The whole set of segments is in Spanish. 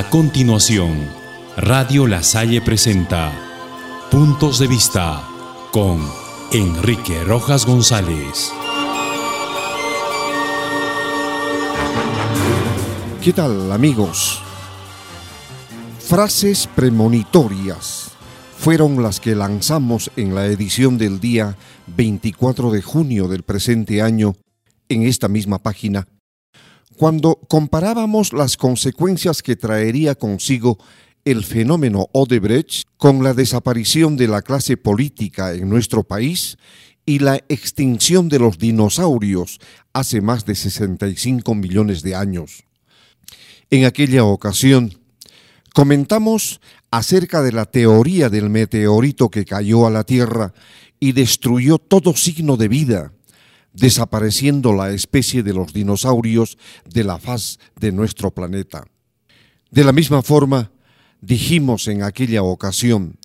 A continuación, Radio La Salle presenta Puntos de Vista con Enrique Rojas González. ¿Qué tal amigos? Frases premonitorias fueron las que lanzamos en la edición del día 24 de junio del presente año en esta misma página, cuando comparábamos las consecuencias que traería consigo el fenómeno Odebrecht con la desaparición de la clase política en nuestro país y la extinción de los dinosaurios hace más de 65 millones de años. En aquella ocasión, comentamos acerca de la teoría del meteorito que cayó a la Tierra y destruyó todo signo de vida, desapareciendo la especie de los dinosaurios de la faz de nuestro planeta. De la misma forma, dijimos en aquella ocasión,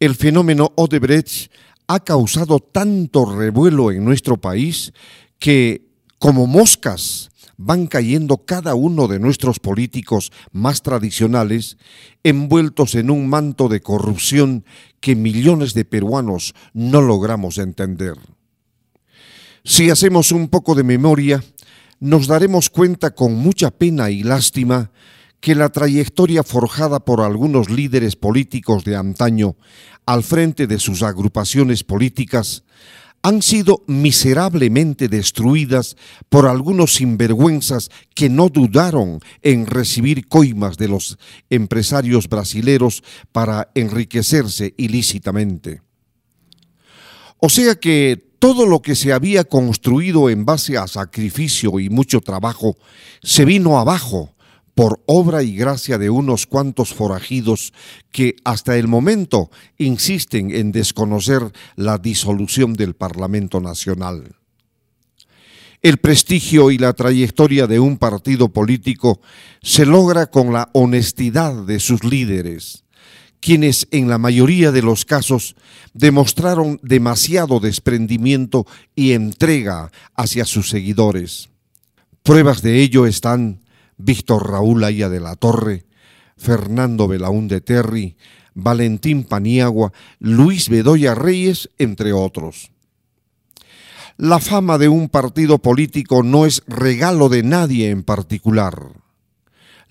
el fenómeno Odebrecht ha causado tanto revuelo en nuestro país que, como moscas, van cayendo cada uno de nuestros políticos más tradicionales, envueltos en un manto de corrupción que millones de peruanos no logramos entender. Si hacemos un poco de memoria, nos daremos cuenta con mucha pena y lástima que la trayectoria forjada por algunos líderes políticos de antaño al frente de sus agrupaciones políticas han sido miserablemente destruidas por algunos sinvergüenzas que no dudaron en recibir coimas de los empresarios brasileros para enriquecerse ilícitamente. O sea que todo lo que se había construido en base a sacrificio y mucho trabajo se vino abajo por obra y gracia de unos cuantos forajidos que hasta el momento insisten en desconocer la disolución del Parlamento Nacional. El prestigio y la trayectoria de un partido político se logra con la honestidad de sus líderes, quienes en la mayoría de los casos demostraron demasiado desprendimiento y entrega hacia sus seguidores. Pruebas de ello están Víctor Raúl Aya de la Torre, Fernando Belaúnde Terry, Valentín Paniagua, Luis Bedoya Reyes, entre otros. La fama de un partido político no es regalo de nadie en particular.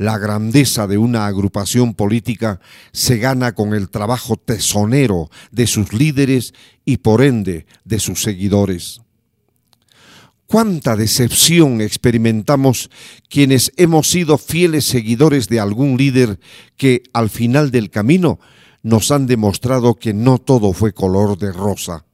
La grandeza de una agrupación política se gana con el trabajo tesonero de sus líderes y por ende de sus seguidores. Cuánta decepción experimentamos quienes hemos sido fieles seguidores de algún líder que al final del camino nos han demostrado que no todo fue color de rosa.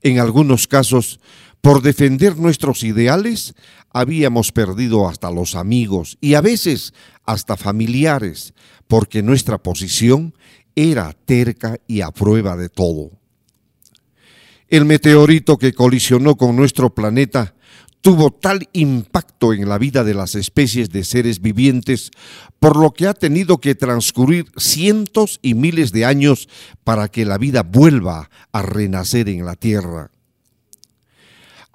En algunos casos, por defender nuestros ideales, habíamos perdido hasta los amigos y a veces hasta familiares, porque nuestra posición era terca y a prueba de todo. El meteorito que colisionó con nuestro planeta tuvo tal impacto en la vida de las especies de seres vivientes, por lo que ha tenido que transcurrir cientos y miles de años para que la vida vuelva a renacer en la Tierra.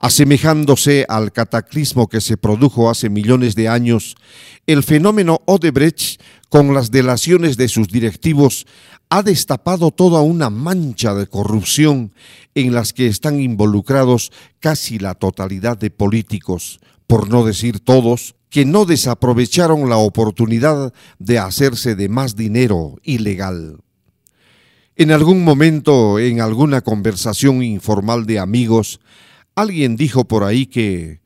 Asemejándose al cataclismo que se produjo hace millones de años, el fenómeno Odebrecht, con las delaciones de sus directivos, ha destapado toda una mancha de corrupción en las que están involucrados casi la totalidad de políticos, por no decir todos, que no desaprovecharon la oportunidad de hacerse de más dinero ilegal. En algún momento, en alguna conversación informal de amigos, Alguien dijo por ahí que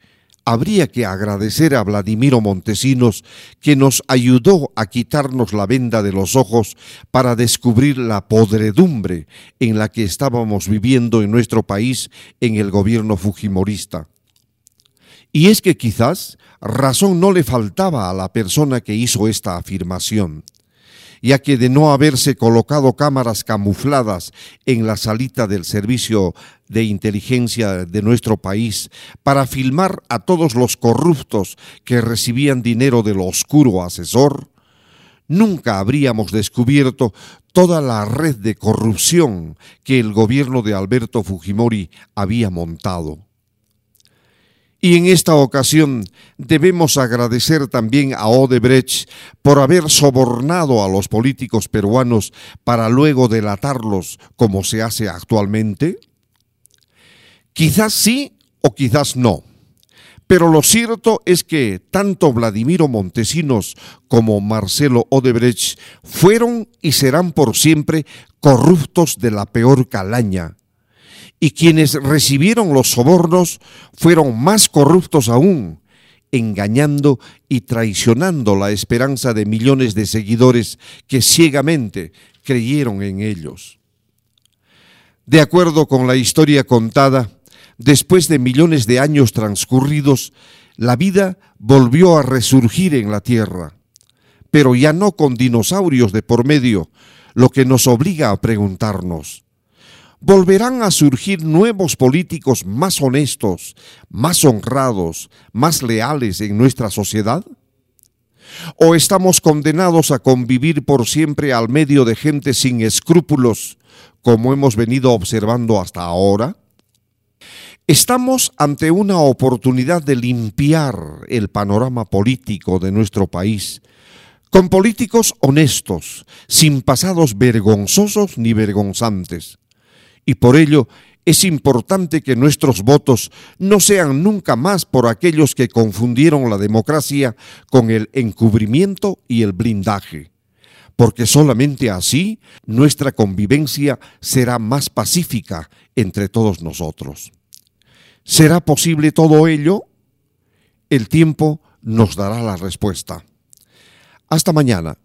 habría que agradecer a Vladimiro Montesinos que nos ayudó a quitarnos la venda de los ojos para descubrir la podredumbre en la que estábamos viviendo en nuestro país en el gobierno fujimorista. Y es que quizás razón no le faltaba a la persona que hizo esta afirmación ya que de no haberse colocado cámaras camufladas en la salita del servicio de inteligencia de nuestro país para filmar a todos los corruptos que recibían dinero del oscuro asesor, nunca habríamos descubierto toda la red de corrupción que el gobierno de Alberto Fujimori había montado. Y en esta ocasión debemos agradecer también a Odebrecht por haber sobornado a los políticos peruanos para luego delatarlos como se hace actualmente. Quizás sí o quizás no. Pero lo cierto es que tanto Vladimiro Montesinos como Marcelo Odebrecht fueron y serán por siempre corruptos de la peor calaña. Y quienes recibieron los sobornos fueron más corruptos aún, engañando y traicionando la esperanza de millones de seguidores que ciegamente creyeron en ellos. De acuerdo con la historia contada, después de millones de años transcurridos, la vida volvió a resurgir en la Tierra, pero ya no con dinosaurios de por medio, lo que nos obliga a preguntarnos, ¿volverán a surgir nuevos políticos más honestos, más honrados, más leales en nuestra sociedad? ¿O estamos condenados a convivir por siempre al medio de gente sin escrúpulos, como hemos venido observando hasta ahora? Estamos ante una oportunidad de limpiar el panorama político de nuestro país con políticos honestos, sin pasados vergonzosos ni vergonzantes. Y por ello es importante que nuestros votos no sean nunca más por aquellos que confundieron la democracia con el encubrimiento y el blindaje, porque solamente así nuestra convivencia será más pacífica entre todos nosotros. ¿Será posible todo ello? El tiempo nos dará la respuesta. Hasta mañana.